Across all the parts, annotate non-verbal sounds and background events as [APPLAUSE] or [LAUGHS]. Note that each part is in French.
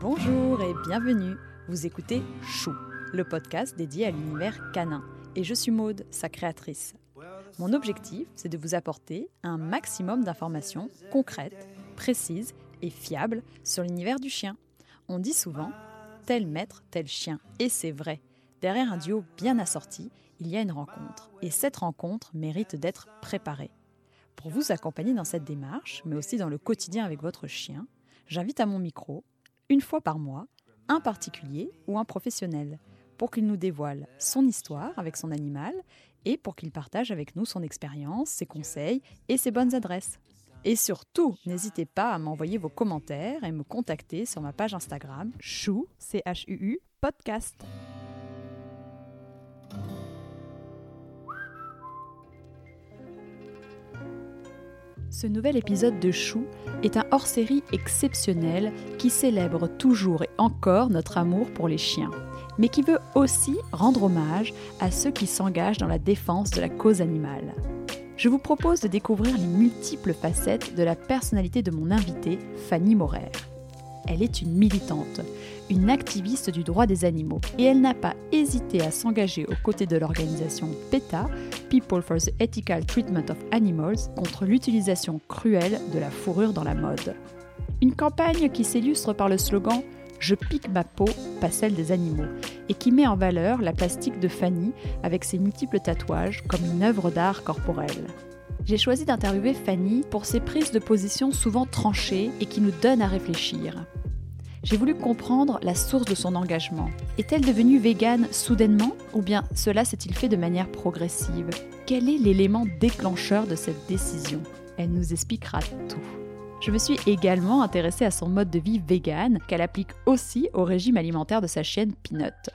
Bonjour et bienvenue. Vous écoutez Chou, le podcast dédié à l'univers canin. Et je suis Maude, sa créatrice. Mon objectif, c'est de vous apporter un maximum d'informations concrètes, précises et fiables sur l'univers du chien. On dit souvent tel maître, tel chien. Et c'est vrai. Derrière un duo bien assorti, il y a une rencontre. Et cette rencontre mérite d'être préparée. Pour vous accompagner dans cette démarche, mais aussi dans le quotidien avec votre chien, j'invite à mon micro, une fois par mois, un particulier ou un professionnel, pour qu'il nous dévoile son histoire avec son animal et pour qu'il partage avec nous son expérience, ses conseils et ses bonnes adresses. Et surtout, n'hésitez pas à m'envoyer vos commentaires et me contacter sur ma page Instagram chou podcast. Ce nouvel épisode de Chou est un hors-série exceptionnel qui célèbre toujours et encore notre amour pour les chiens, mais qui veut aussi rendre hommage à ceux qui s'engagent dans la défense de la cause animale. Je vous propose de découvrir les multiples facettes de la personnalité de mon invitée, Fanny Morer. Elle est une militante, une activiste du droit des animaux, et elle n'a pas hésité à s'engager aux côtés de l'organisation PETA, People for the Ethical Treatment of Animals, contre l'utilisation cruelle de la fourrure dans la mode. Une campagne qui s'illustre par le slogan Je pique ma peau, pas celle des animaux, et qui met en valeur la plastique de Fanny avec ses multiples tatouages comme une œuvre d'art corporelle. J'ai choisi d'interviewer Fanny pour ses prises de position souvent tranchées et qui nous donnent à réfléchir. J'ai voulu comprendre la source de son engagement. Est-elle devenue végane soudainement ou bien cela s'est-il fait de manière progressive? Quel est l'élément déclencheur de cette décision? Elle nous expliquera tout. Je me suis également intéressée à son mode de vie vegan qu'elle applique aussi au régime alimentaire de sa chienne Peanut.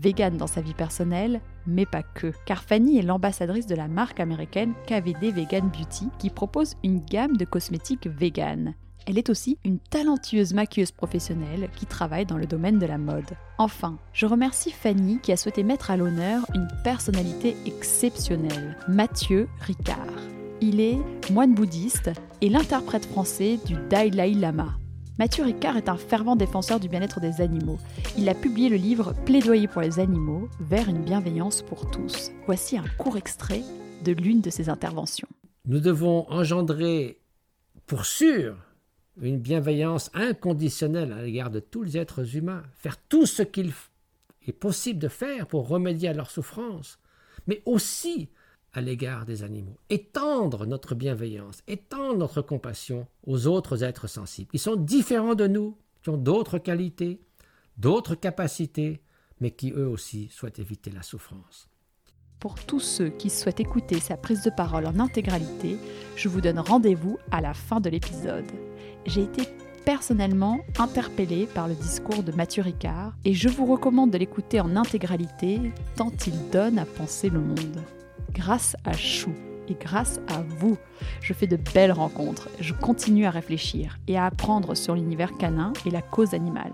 Vegan dans sa vie personnelle, mais pas que, car Fanny est l'ambassadrice de la marque américaine KVD Vegan Beauty qui propose une gamme de cosmétiques vegan. Elle est aussi une talentueuse maquilleuse professionnelle qui travaille dans le domaine de la mode. Enfin, je remercie Fanny qui a souhaité mettre à l'honneur une personnalité exceptionnelle, Mathieu Ricard. Il est moine bouddhiste et l'interprète français du Dalai Lama. Mathieu Ricard est un fervent défenseur du bien-être des animaux. Il a publié le livre Plaidoyer pour les animaux, vers une bienveillance pour tous. Voici un court extrait de l'une de ses interventions. Nous devons engendrer, pour sûr, une bienveillance inconditionnelle à l'égard de tous les êtres humains, faire tout ce qu'il est possible de faire pour remédier à leur souffrance, mais aussi à l'égard des animaux. Étendre notre bienveillance, étendre notre compassion aux autres êtres sensibles, qui sont différents de nous, qui ont d'autres qualités, d'autres capacités, mais qui eux aussi souhaitent éviter la souffrance. Pour tous ceux qui souhaitent écouter sa prise de parole en intégralité, je vous donne rendez-vous à la fin de l'épisode j'ai été personnellement interpellée par le discours de Mathieu Ricard et je vous recommande de l'écouter en intégralité tant il donne à penser le monde. Grâce à Chou et grâce à vous, je fais de belles rencontres, je continue à réfléchir et à apprendre sur l'univers canin et la cause animale.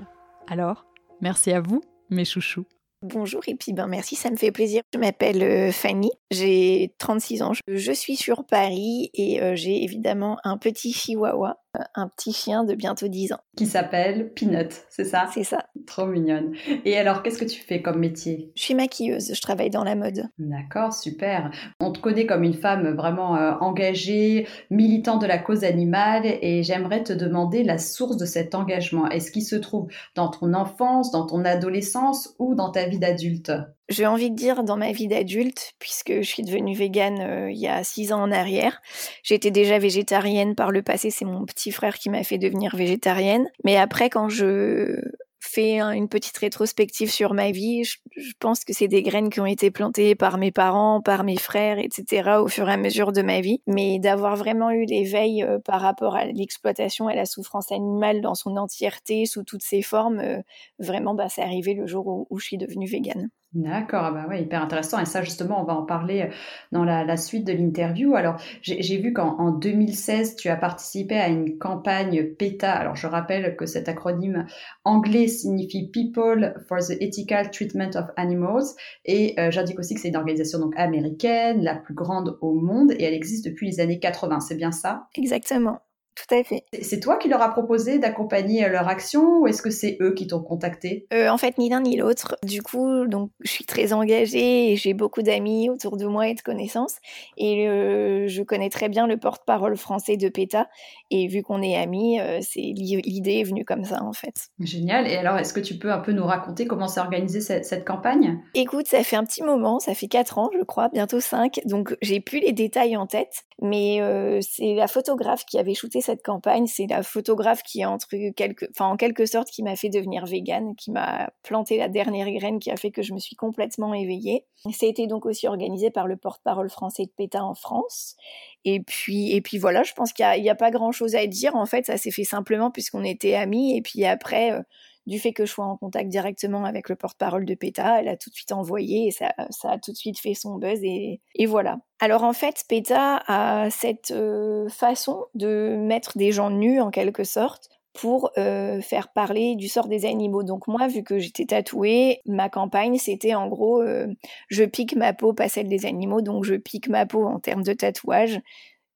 Alors, merci à vous, mes chouchous. Bonjour et puis ben merci, ça me fait plaisir. Je m'appelle euh, Fanny, j'ai 36 ans, je suis sur Paris et euh, j'ai évidemment un petit chihuahua un petit chien de bientôt 10 ans. Qui s'appelle Peanut, c'est ça? C'est ça. Trop mignonne. Et alors, qu'est-ce que tu fais comme métier? Je suis maquilleuse, je travaille dans la mode. D'accord, super. On te connaît comme une femme vraiment euh, engagée, militante de la cause animale, et j'aimerais te demander la source de cet engagement. Est-ce qu'il se trouve dans ton enfance, dans ton adolescence ou dans ta vie d'adulte? J'ai envie de dire dans ma vie d'adulte, puisque je suis devenue végane euh, il y a six ans en arrière. J'étais déjà végétarienne par le passé, c'est mon petit frère qui m'a fait devenir végétarienne. Mais après, quand je fais une petite rétrospective sur ma vie, je, pense que c'est des graines qui ont été plantées par mes parents, par mes frères, etc. au fur et à mesure de ma vie. Mais d'avoir vraiment eu l'éveil euh, par rapport à l'exploitation et la souffrance animale dans son entièreté, sous toutes ses formes, euh, vraiment, bah, c'est arrivé le jour où, où je suis devenue végane. D'accord, ah bah ouais, hyper intéressant. Et ça, justement, on va en parler euh, dans la, suite de l'interview. Alors, j'ai vu qu'en 2016, tu as participé à une campagne PETA. Alors, je rappelle que cet acronyme anglais signifie People for the Ethical Treatment of Animals. Et euh, j'indique aussi que c'est une organisation donc américaine, la plus grande au monde, et elle existe depuis les années 80. C'est bien ça? Exactement. Tout à fait. C'est toi qui leur as proposé d'accompagner euh, leur action ou est-ce que c'est eux qui t'ont contacté? Euh, En fait, ni l'un ni l'autre. Du coup, donc, je suis très engagée et j'ai beaucoup d'amis autour de moi et de connaissances. Et euh, je connais très bien le porte-parole français de PETA. Et vu qu'on est amis, c'est l'idée est venue comme ça en fait. Génial. Et alors, est-ce que tu peux un peu nous raconter comment s'est organisée cette, cette, campagne? Écoute, ça fait un petit moment, ça fait 4 ans, je crois, bientôt 5. Donc, j'ai plus les détails en tête. Mais c'est la photographe qui avait shooté cette campagne, c'est la photographe qui entre quelque, enfin en quelque sorte qui m'a fait devenir végane, qui m'a planté la dernière graine qui a fait que je me suis complètement éveillée. Ça a été donc aussi organisé par le porte-parole français de PETA en France. Et puis, et puis voilà, je pense qu'il n'y a, pas grand-chose à dire. En fait, ça s'est fait simplement puisqu'on était amis. Et puis après, euh, du fait que je sois en contact directement avec le porte-parole de PETA, elle a tout de suite envoyé et ça, a tout de suite fait son buzz et, voilà. Alors en fait, PETA a cette euh, façon de mettre des gens nus en quelque sorte pour euh, faire parler du sort des animaux. Donc moi, vu que j'étais tatouée, ma campagne, c'était en gros, euh, je pique ma peau, pas celle des animaux, donc je pique ma peau en termes de tatouage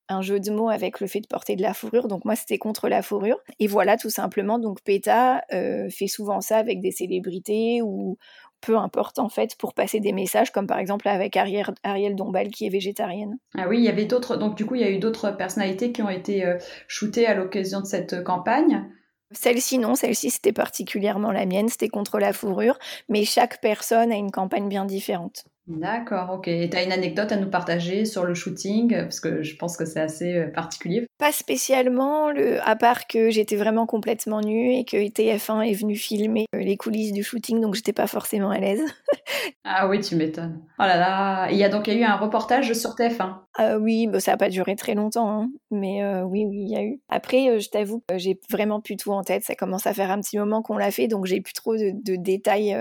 un jeu de mots avec le fait de porter de la fourrure. Donc moi, c'était contre la fourrure. Et voilà, tout simplement. Donc PETA euh, fait souvent ça avec des célébrités ou peu importe en fait pour passer des messages, comme par exemple avec Ariel, Ariel Dombal qui est végétarienne. Ah oui, il y avait d'autres. Donc du coup, il y a eu d'autres personnalités qui ont été euh, shootées à l'occasion de cette campagne. Celle-ci, non, celle-ci, c'était particulièrement la mienne, c'était contre la fourrure, mais chaque personne a une campagne bien différente. D'accord, ok. Et tu as une anecdote à nous partager sur le shooting? Parce que je pense que c'est assez euh, particulier. Pas spécialement, le... à part que j'étais vraiment complètement nue et que TF1 est venu filmer euh, les coulisses du shooting, donc j'étais pas forcément à l'aise. [LAUGHS] ah oui, tu m'étonnes. Oh là là Il y a donc il y a eu un reportage sur TF1 euh, Oui, bah, ça n'a pas duré très longtemps, hein. mais oui, oui, il y a eu. Après, je t'avoue, j'ai vraiment plus tout en tête. Ça commence à faire un petit moment qu'on l'a fait, donc j'ai plus trop de, de détails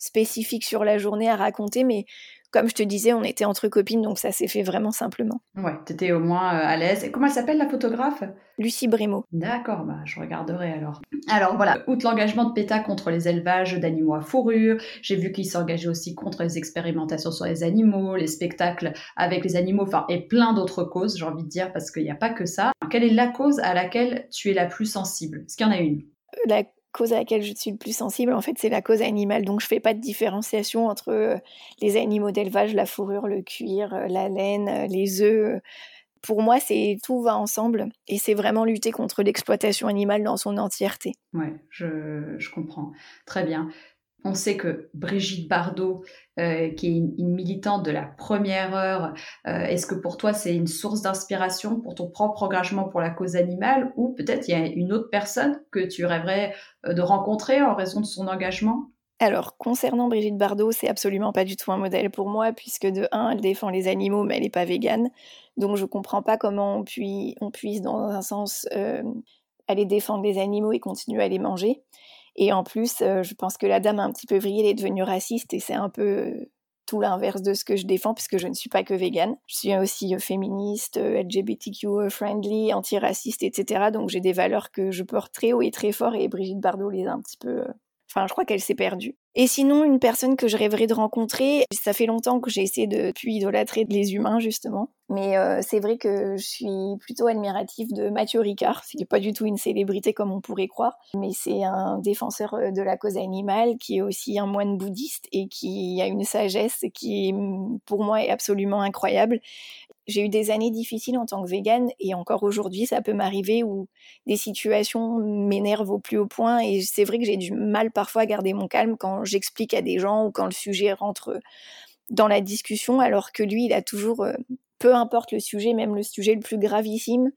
spécifique sur la journée à raconter, mais comme je te disais, on était entre copines, donc ça s'est fait vraiment simplement. Ouais, t'étais au moins euh, à l'aise. Et comment elle s'appelle la photographe? Lucie Brémo. D'accord, bah je regarderai alors. Alors voilà, outre l'engagement de PETA contre les élevages d'animaux à fourrure, j'ai vu qu'il s'engageait aussi contre les expérimentations sur les animaux, les spectacles avec les animaux, enfin et plein d'autres causes, j'ai envie de dire, parce qu'il n'y a pas que ça. Quelle est la cause à laquelle tu es la plus sensible? Est-ce qu'il y en a une? La cause à laquelle je suis le plus sensible, en fait, c'est la cause animale. Donc, je fais pas de différenciation entre euh, les animaux d'élevage, la fourrure, le cuir, euh, la laine, euh, les œufs. Pour moi, c'est tout va ensemble et c'est vraiment lutter contre l'exploitation animale dans son entièreté. Ouais, je, je comprends. Très bien. On sait que Brigitte Bardot, euh, qui est une, militante de la première heure, euh, est-ce que pour toi c'est une source d'inspiration pour ton propre engagement pour la cause animale ou peut-être il y a une autre personne que tu rêverais euh, de rencontrer en raison de son engagement? Alors, concernant Brigitte Bardot, c'est absolument pas du tout un modèle pour moi, puisque de un, elle défend les animaux, mais elle n'est pas végane. Donc, je comprends pas comment on puisse, dans un sens, aller défendre les animaux et continuer à les manger. Et en plus, euh, je pense que la dame a un petit peu vrillé, elle est devenue raciste et c'est un peu euh, tout l'inverse de ce que je défends puisque je ne suis pas que végane. Je suis aussi euh, féministe, LGBTQ friendly, antiraciste, etc. Donc j'ai des valeurs que je porte très haut et très fort et Brigitte Bardot les a un petit peu Enfin, je crois qu'elle s'est perdue. Et sinon, une personne que je rêverais de rencontrer, ça fait longtemps que j'ai essayé de puis idolâtrer les humains, justement. Mais euh, c'est vrai que je suis plutôt admirative de Mathieu Ricard. Ce n'est pas du tout une célébrité comme on pourrait croire, mais c'est un défenseur euh, de la cause animale qui est aussi un moine bouddhiste et qui a une sagesse qui, pour moi, est absolument incroyable j'ai eu des années difficiles en tant que végane et encore aujourd'hui, ça peut m'arriver où des situations m'énervent au plus haut point et c'est vrai que j'ai du mal parfois à garder mon calme quand j'explique à des gens ou quand le sujet rentre dans la discussion alors que lui, il a toujours, euh, peu importe le sujet, même le sujet le plus gravissime,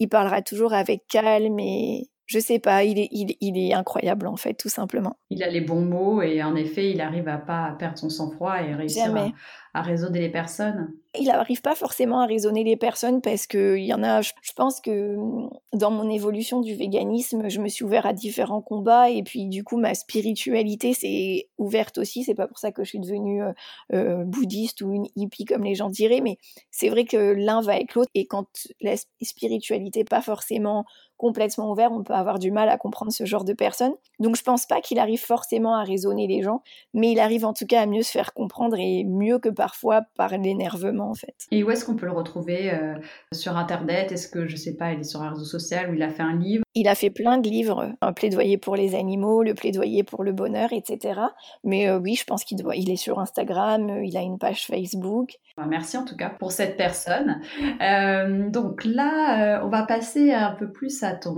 il parlera toujours avec calme et, je sais pas, il est, il, est incroyable en fait, tout simplement. Il a les bons mots et en effet, il arrive à pas perdre son sang-froid et réussir à, à raisonner les personnes? Il n'arrive pas forcément à raisonner les personnes parce qu'il y en a, je, pense que mm, dans mon évolution du véganisme, je me suis ouvert à différents combats et puis du coup ma spiritualité s'est ouverte aussi. C'est pas pour ça que je suis devenue euh, euh, bouddhiste ou une hippie comme les gens diraient, mais c'est vrai que l'un va avec l'autre et quand la spiritualité n'est pas forcément complètement ouvert, on peut avoir du mal à comprendre ce genre de personnes. Donc je pense pas qu'il arrive forcément à raisonner les gens, mais il arrive en tout cas à mieux se faire comprendre et mieux que parfois par l'énervement en fait. Et où est-ce qu'on peut le retrouver euh, sur internet? Est-ce que je sais pas, il est sur un réseau social ou il a fait un livre? Il a fait plein de livres, un plaidoyer pour les animaux, le plaidoyer pour le bonheur, etc. Mais euh, oui, je pense qu'il doit, il est sur Instagram, euh, il a une page Facebook. Merci en tout cas pour cette personne. donc là, on va passer un peu plus à ton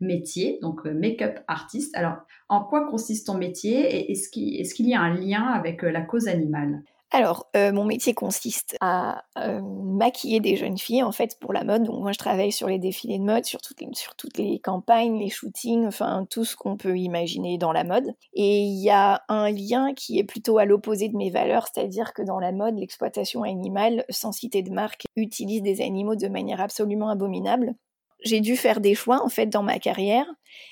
métier, donc make-up artiste. Alors, en quoi consiste ton métier et est-ce qu'il y a un lien avec la cause animale? Alors, euh, mon métier consiste à euh, maquiller des jeunes filles, en fait, pour la mode. Donc, moi, je travaille sur les défilés de mode, sur toutes les, sur toutes les campagnes, les shootings, enfin, tout ce qu'on peut imaginer dans la mode. Et il y a un lien qui est plutôt à l'opposé de mes valeurs, c'est-à-dire que dans la mode, l'exploitation animale, sans citer de marque, utilise des animaux de manière absolument abominable j'ai dû faire des choix en fait dans ma carrière.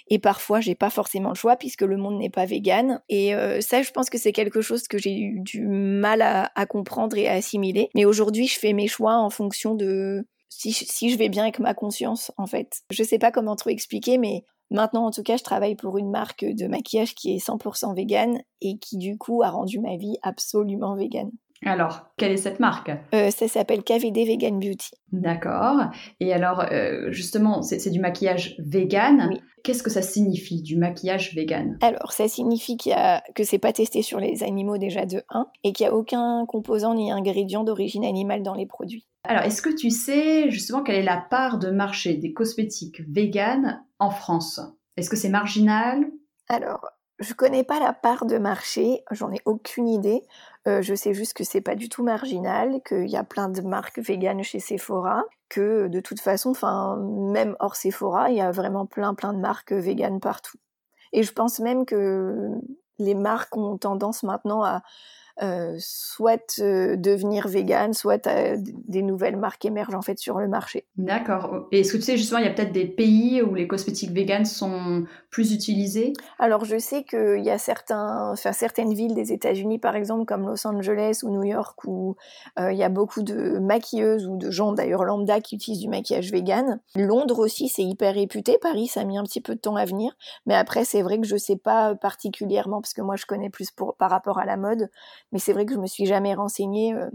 Et parfois j'ai pas forcément le choix puisque le monde n'est pas vegan. Et euh, ça je pense que c'est quelque chose que j'ai eu du mal à, comprendre et à assimiler. Mais aujourd'hui je fais mes choix en fonction de si, si, je vais bien avec ma conscience en fait. Je sais pas comment trop expliquer mais maintenant en tout cas je travaille pour une marque de maquillage qui est 100% vegan et qui du coup a rendu ma vie absolument vegan alors, quelle est cette marque? Euh, Ça s'appelle KVD Vegan Beauty. D'accord. Et alors, euh, justement, c'est du maquillage vegan. Qu'est-ce que ça signifie, du maquillage vegan? Alors, ça signifie qu'il a, que c'est pas testé sur les animaux déjà de 1 et qu'il n'y a aucun composant ni ingrédient d'origine animale dans les produits. Alors, est-ce que tu sais justement quelle est la part de marché des cosmétiques vegan en France? Est-ce que c'est marginal? Alors, je connais pas la part de marché, j'en ai aucune idée. Euh, je sais juste que c'est pas du tout marginal, qu'il y a plein de marques véganes chez Sephora, que de toute façon, enfin même hors Sephora, il y a vraiment plein plein de marques véganes partout. Et je pense même que les marques ont tendance maintenant à euh, soit euh, devenir vegan, soit euh, des nouvelles marques émergent en fait sur le marché. D'accord. Et est-ce que tu sais justement, il y a peut-être des pays où les cosmétiques vegan sont plus utilisés Alors je sais qu'il y a certains, certaines villes des États-Unis par exemple comme Los Angeles ou New York où il y a beaucoup de maquilleuses ou de gens d'ailleurs lambda qui utilisent du maquillage vegan. Londres aussi c'est hyper réputé. Paris ça a mis un petit peu de temps à venir, mais après c'est vrai que je sais pas particulièrement parce que moi je connais plus pour, par rapport à la mode mais c'est vrai que je me suis jamais renseignée euh,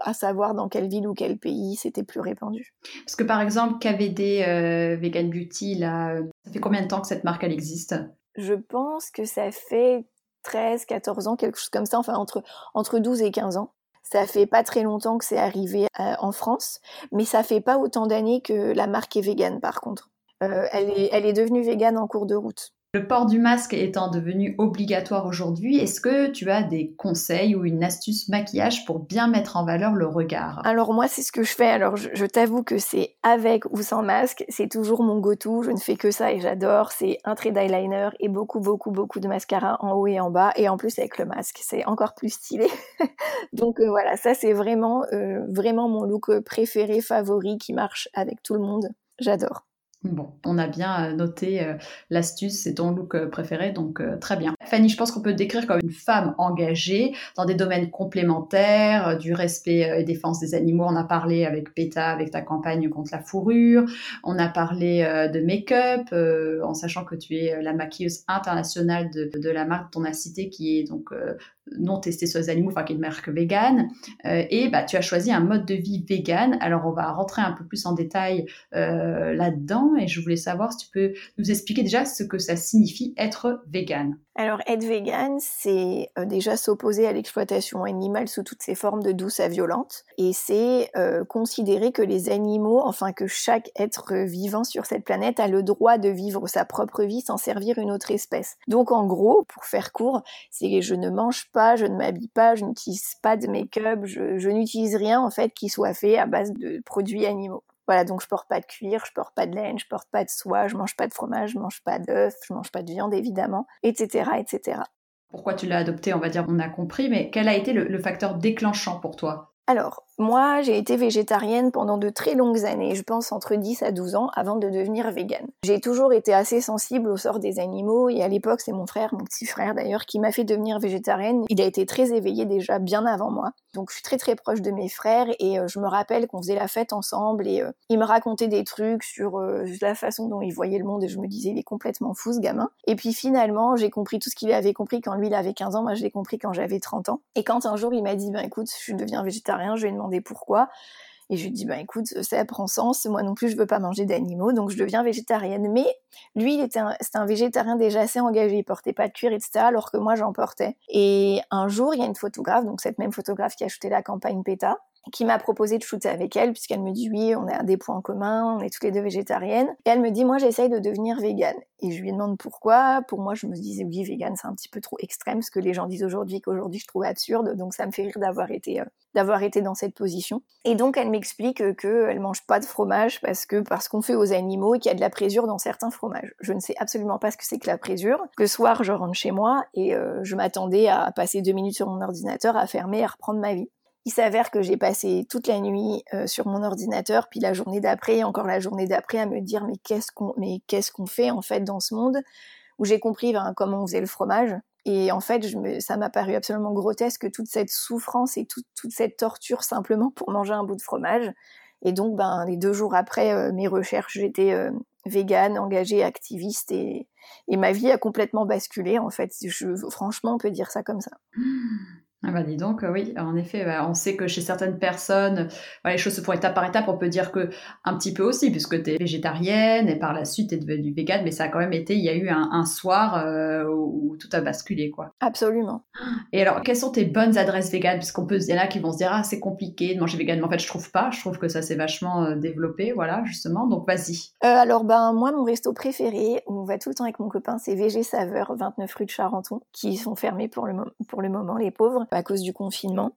à savoir dans quelle ville ou quel pays c'était plus répandu. Parce que par exemple, KVD euh, Vegan Beauty, là, euh, ça fait combien de temps que cette marque elle existe? Je pense que ça fait 13, 14 ans, quelque chose comme ça, enfin entre, entre 12 et 15 ans. Ça fait pas très longtemps que c'est arrivé en France, mais ça fait pas autant d'années que la marque est végane par contre. elle, est, elle est devenue végane en cours de route. Le port du masque étant devenu obligatoire aujourd'hui, est-ce que tu as des conseils ou une astuce maquillage pour bien mettre en valeur le regard? Alors moi, c'est ce que je fais. Alors je, t'avoue que c'est avec ou sans masque, c'est toujours mon go-to. Je ne fais que ça et j'adore. C'est un trait d'eyeliner et beaucoup, beaucoup, beaucoup de mascara en haut et en bas. Et en plus avec le masque, c'est encore plus stylé. [LAUGHS] Donc euh, voilà, ça c'est vraiment, euh, vraiment mon look préféré, favori, qui marche avec tout le monde. J'adore. Bon, on a bien euh, noté euh, l'astuce, c'est ton look euh, préféré, donc très bien. Fanny, je pense qu'on peut te décrire comme une femme engagée dans des domaines complémentaires, du respect et défense des animaux. On a parlé avec PETA, avec ta campagne contre la fourrure. On a parlé de make-up, en sachant que tu es la maquilleuse internationale de, la marque ton cité, qui est donc non testée sur les animaux, enfin qui est une marque végane. et bah, tu as choisi un mode de vie vegan. Alors on va rentrer un peu plus en détail là-dedans et je voulais savoir si tu peux nous expliquer déjà ce que ça signifie être vegan. Alors être vegan, c'est euh, déjà s'opposer à l'exploitation animale sous toutes ses formes de douce à violente et c'est euh, considérer que les animaux, enfin que chaque être vivant sur cette planète a le droit de vivre sa propre vie sans servir une autre espèce. Donc en gros, pour faire court, c'est je ne mange pas, je ne m'habille pas, je n'utilise pas de make-up, je, je n'utilise rien en fait qui soit fait à base de produits animaux. Voilà, donc je porte pas de cuir, je porte pas de laine, je porte pas de soie, je mange pas de fromage, je mange pas d'œufs, je mange pas de viande évidemment, etc., etc. Pourquoi tu l'as adopté, on va dire, on a compris, mais quel a été le facteur déclenchant pour toi? Alors, moi, j'ai été végétarienne pendant de très longues années, je pense entre 10 à 12 ans, avant de devenir végane. J'ai toujours été assez sensible au sort des animaux, et à l'époque, c'est mon frère, mon petit frère d'ailleurs, qui m'a fait devenir végétarienne. Il a été très éveillé déjà bien avant moi. Donc, je suis très très proche de mes frères, et euh, je me rappelle qu'on faisait la fête ensemble, et euh, il me racontait des trucs sur euh, la façon dont il voyait le monde, et je me disais, il est complètement fou ce gamin. Et puis finalement, j'ai compris tout ce qu'il avait compris quand lui, il avait 15 ans, moi je l'ai compris quand j'avais 30 ans. Et quand un jour, il m'a dit, ben écoute, je deviens végétarien, je lui ai pourquoi. Et je lui dit, bah écoute, ça prend sens, moi non plus je veux pas manger d'animaux, donc je deviens végétarienne. Mais lui, il était un, c'était un végétarien déjà assez engagé, il portait pas de cuir, etc., alors que moi j'en portais. Et un jour, il y a une photographe, donc cette même photographe qui a shooté la campagne PETA, qui m'a proposé de shooter avec elle, puisqu'elle me dit oui, on a des points communs, on est toutes les deux végétariennes. Et elle me dit, moi j'essaye de devenir végane. Et je lui demande pourquoi. Pour moi, je me disais oui, végane, c'est un petit peu trop extrême, ce que les gens disent aujourd'hui, qu'aujourd'hui je trouve absurde. Donc ça me fait rire d'avoir été, euh, d'avoir été dans cette position. Et donc elle m'explique qu'elle mange pas de fromage parce que parce qu'on fait aux animaux et qu'il y a de la présure dans certains fromages. Je ne sais absolument pas ce que c'est que la présure. Le soir, je rentre chez moi et euh, je m'attendais à passer deux minutes sur mon ordinateur, à fermer, à reprendre ma vie. Il s'avère que j'ai passé toute la nuit euh, sur mon ordinateur, puis la journée d'après, encore la journée d'après, à me dire mais qu'est-ce qu'on mais qu'est-ce qu'on fait en fait dans ce monde où j'ai compris ben, comment on faisait le fromage. Et en fait, ça m'a paru absolument grotesque toute cette souffrance et toute cette torture simplement pour manger un bout de fromage. Et donc, ben, les deux jours après euh, mes recherches, j'étais euh, végane, engagée, activiste, et, et, ma vie a complètement basculé. En fait, franchement, on peut dire ça comme ça. Mmh. Ah bah dis donc, euh, oui, en effet, bah, on sait que chez certaines personnes, les choses se font étape par étape, on peut dire que un petit peu aussi, puisque tu es végétarienne et par la suite tu es devenue végane, mais ça a quand même été, il y a eu un, soir euh, où, tout a basculé, quoi. Absolument. Et alors, quelles sont tes bonnes adresses véganes? Parce qu'on peut, il y en a qui vont se dire, ah, c'est compliqué de manger vegan, mais en fait, je trouve pas, je trouve que ça s'est vachement euh, développé, voilà, justement, donc vas-y. alors, ben, moi, mon resto préféré, où on va tout le temps avec mon copain, c'est VG Saveur, 29 rue de Charenton, qui sont fermés pour le, pour le moment, les pauvres à cause du confinement.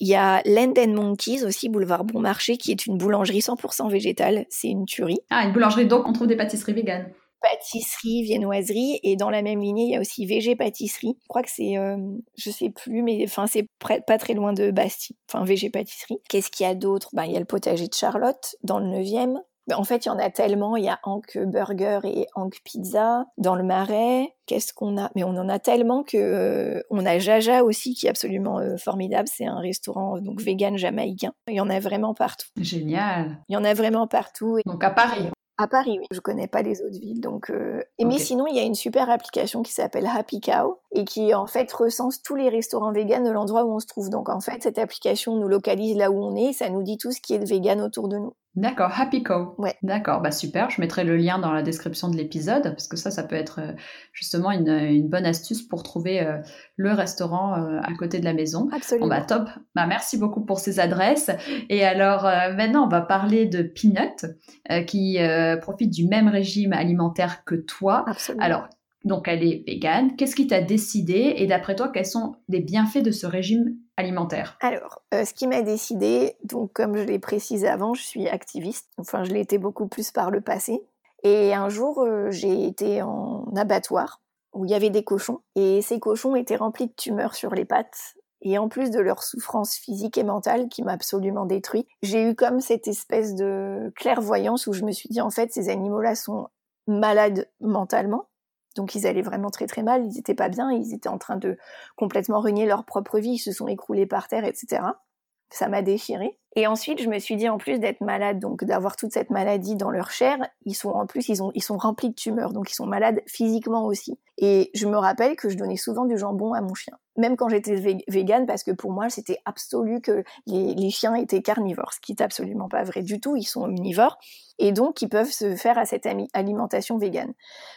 Il y a Land Monkeys aussi, boulevard Bon Marché, qui est une boulangerie 100% végétale. C'est une tuerie. Ah, une boulangerie, donc on trouve des pâtisseries véganes pâtisserie, viennoiserie, et dans la même lignée, il y a aussi VG pâtisserie. Je crois que c'est, euh, je sais plus, mais enfin c'est pas très loin de Bastille. Enfin VG pâtisserie. Qu'est-ce qu'il y a d'autre? Ben il y a le potager de Charlotte dans le 9e. En fait, il y en a tellement. Il y a Hank Burger et Hank Pizza dans le Marais. Qu'est-ce qu'on a? Mais on en a tellement que euh, on a Jaja aussi qui est absolument euh, formidable. C'est un restaurant donc vegan jamaïcain. Il y en a vraiment partout. Génial. Il y en a vraiment partout. Donc à Paris. À Paris, oui. Je connais pas les autres villes, donc. Euh... Et Mais sinon, il y a une super application qui s'appelle Happy Cow et qui en fait recense tous les restaurants véganes de l'endroit où on se trouve. Donc en fait, cette application nous localise là où on est, ça nous dit tout ce qui est de vegan autour de nous. D'accord, Happy Co. Ouais. D'accord, bah super. Je mettrai le lien dans la description de l'épisode parce que ça, ça peut être euh, justement une, bonne astuce pour trouver euh, le restaurant euh, à côté de la maison. Absolument. Bon, bah top. Bah merci beaucoup pour ces adresses. Et alors maintenant, on va parler de Peanut qui profite du même régime alimentaire que toi. Absolument. Alors, donc elle est végane. Qu'est-ce qui t'a décidé? Et d'après toi, quels sont les bienfaits de ce régime alimentaire Alors, euh, ce qui m'a décidé, donc comme je l'ai précisé avant, je suis activiste. Enfin, je l'ai été beaucoup plus par le passé. Et un jour, euh, j'ai été en abattoir où il y avait des cochons et ces cochons étaient remplis de tumeurs sur les pattes. Et en plus de leur souffrance physique et mentale qui m'a absolument détruit, j'ai eu comme cette espèce de clairvoyance où je me suis dit en fait ces animaux-là sont malades mentalement donc ils allaient vraiment très très mal, ils n'étaient pas bien, ils étaient en train de complètement ruiner leur propre vie, ils se sont écroulés par terre, etc. Ça m'a déchiré. Et ensuite, je me suis dit, en plus d'être malade, donc d'avoir toute cette maladie dans leur chair, ils sont en plus, ils, ont, ils sont remplis de tumeurs, donc ils sont malades physiquement aussi. Et je me rappelle que je donnais souvent du jambon à mon chien, même quand j'étais végane, parce que pour moi, c'était absolu que les, chiens étaient carnivores, ce qui est absolument pas vrai du tout, ils sont omnivores, et donc ils peuvent se faire à cette alimentation végane.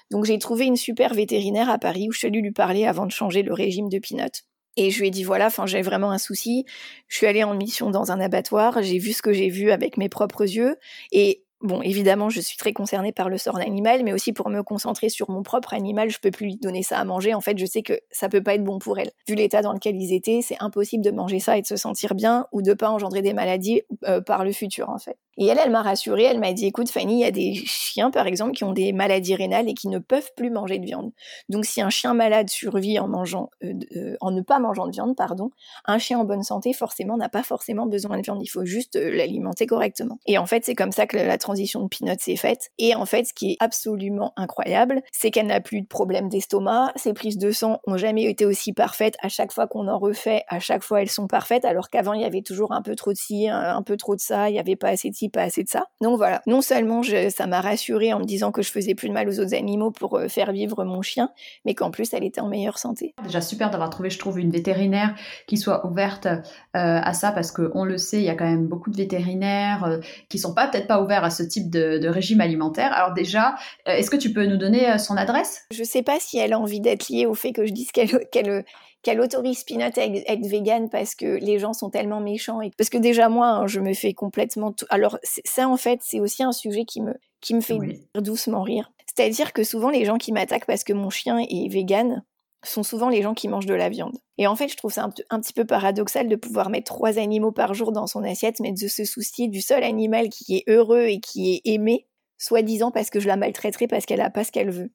Donc j'ai trouvé une super vétérinaire à Paris où je suis allée lui parler avant de changer le régime de Peanut. Et je lui ai dit voilà, enfin j'ai vraiment un souci. Je suis allée en mission dans un abattoir, j'ai vu ce que j'ai vu avec mes propres yeux et Bon, évidemment, je suis très concernée par le sort d'animal, mais aussi pour me concentrer sur mon propre animal, je peux plus lui donner ça à manger. En fait, je sais que ça peut pas être bon pour elle. Vu l'état dans lequel ils étaient, c'est impossible de manger ça et de se sentir bien ou de pas engendrer des maladies euh, par le futur, en fait. Et elle, elle m'a rassurée, elle m'a dit, écoute Fanny, il y a des chiens par exemple qui ont des maladies rénales et qui ne peuvent plus manger de viande. Donc si un chien malade survit en mangeant, euh, euh, en ne pas mangeant de viande, pardon, un chien en bonne santé forcément n'a pas forcément besoin de viande, il faut juste euh, l'alimenter correctement. Et en fait, c'est comme ça que la transition de Peanut s'est faite. Et en fait, ce qui est absolument incroyable, c'est qu'elle n'a plus de problème d'estomac, ses prises de sang ont jamais été aussi parfaites. À chaque fois qu'on en refait, à chaque fois elles sont parfaites, alors qu'avant il y avait toujours un peu trop de ci, un, peu trop de ça, il n'y avait pas assez de pas assez de ça. Donc voilà. Non seulement ça m'a rassurée en me disant que je faisais plus de mal aux autres animaux pour euh, faire vivre mon chien, mais qu'en plus elle était en meilleure santé. Déjà super d'avoir trouvé, je trouve, une vétérinaire qui soit ouverte euh, à ça parce qu'on le sait, il y a quand même beaucoup de vétérinaires euh, qui sont pas peut-être pas ouverts à ce type de, régime alimentaire. Alors déjà, est-ce que tu peux nous donner son adresse? Je sais pas si elle a envie d'être liée au fait que je dise qu'elle qu'elle autorise Peanut à être végane parce que les gens sont tellement méchants et parce que déjà moi hein, je me fais complètement alors ça en fait c'est aussi un sujet qui me qui me fait doucement rire c'est-à-dire que souvent les gens qui m'attaquent parce que mon chien est végane sont souvent les gens qui mangent de la viande. Et en fait, je trouve ça un, petit peu paradoxal de pouvoir mettre trois animaux par jour dans son assiette, mais de se soucier du seul animal qui est heureux et qui est aimé, soi-disant parce que je la maltraiterai parce qu'elle a pas ce qu'elle veut.